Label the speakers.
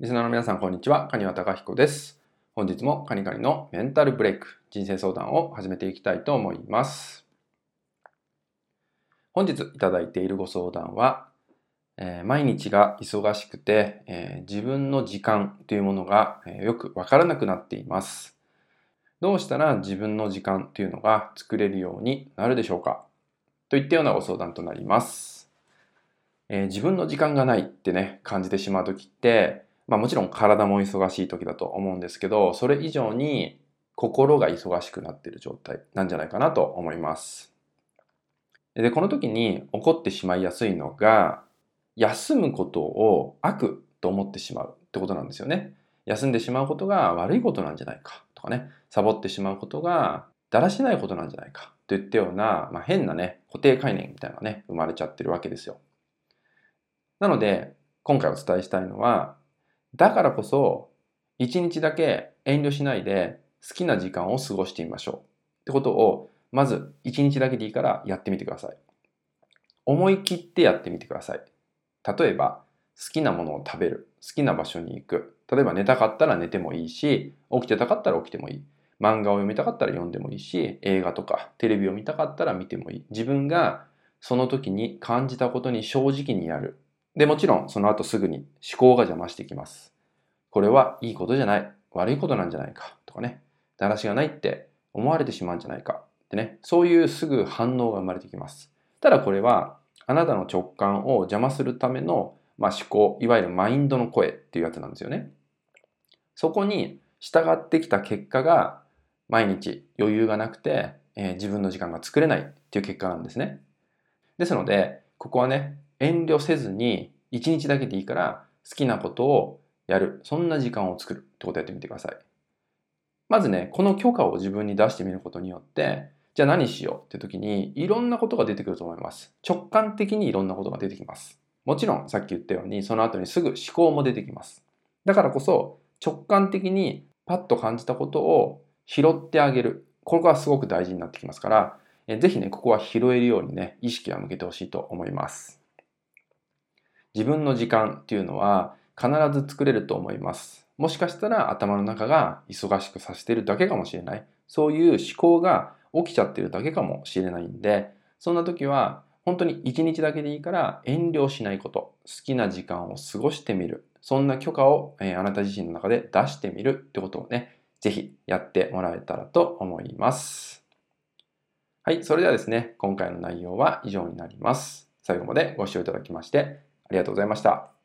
Speaker 1: リスナーの皆さん、こんにちは。カニワタカヒコです。本日もカニカニのメンタルブレイク、人生相談を始めていきたいと思います。本日いただいているご相談は、えー、毎日が忙しくて、えー、自分の時間というものが、えー、よくわからなくなっています。どうしたら自分の時間というのが作れるようになるでしょうか？といったようなご相談となります。え自分の時間がないってね、感じてしまうときって、まあもちろん体も忙しい時だと思うんですけど、それ以上に心が忙しくなっている状態なんじゃないかなと思います。で、この時に起こってしまいやすいのが、休むことを悪と思ってしまうってことなんですよね。休んでしまうことが悪いことなんじゃないかとかね、サボってしまうことがだらしないことなんじゃないかといったような、まあ、変なね、固定概念みたいなのがね、生まれちゃってるわけですよ。なので、今回お伝えしたいのは、だからこそ、一日だけ遠慮しないで好きな時間を過ごしてみましょう。ってことを、まず一日だけでいいからやってみてください。思い切ってやってみてください。例えば、好きなものを食べる。好きな場所に行く。例えば寝たかったら寝てもいいし、起きてたかったら起きてもいい。漫画を読みたかったら読んでもいいし、映画とかテレビを見たかったら見てもいい。自分がその時に感じたことに正直にやる。で、もちろんその後すぐに思考が邪魔してきます。これはいいことじゃない。悪いことなんじゃないか。とかね。だらしがないって思われてしまうんじゃないか。ってね。そういうすぐ反応が生まれてきます。ただこれはあなたの直感を邪魔するための、まあ、思考、いわゆるマインドの声っていうやつなんですよね。そこに従ってきた結果が毎日余裕がなくて、えー、自分の時間が作れないっていう結果なんですね。ですので、ここはね、遠慮せずに一日だけでいいから好きなことをやる。そんな時間を作るってことをやってみてください。まずね、この許可を自分に出してみることによって、じゃあ何しよう？って時にいろんなことが出てくると思います。直感的にいろんなことが出てきます。もちろんさっき言ったようにその後にすぐ思考も出てきます。だからこそ直感的にパッと感じたことを拾ってあげる。これがすごく大事になってきますから、えぜひね、ここは拾えるようにね、意識は向けてほしいと思います。自分の時間っていうのは必ず作れると思います。もしかしたら頭の中が忙しくさせてるだけかもしれない。そういう思考が起きちゃってるだけかもしれないんで、そんな時は本当に一日だけでいいから遠慮しないこと、好きな時間を過ごしてみる。そんな許可を、えー、あなた自身の中で出してみるってことをね、ぜひやってもらえたらと思います。はい、それではですね、今回の内容は以上になります。最後までご視聴いただきましてありがとうございました。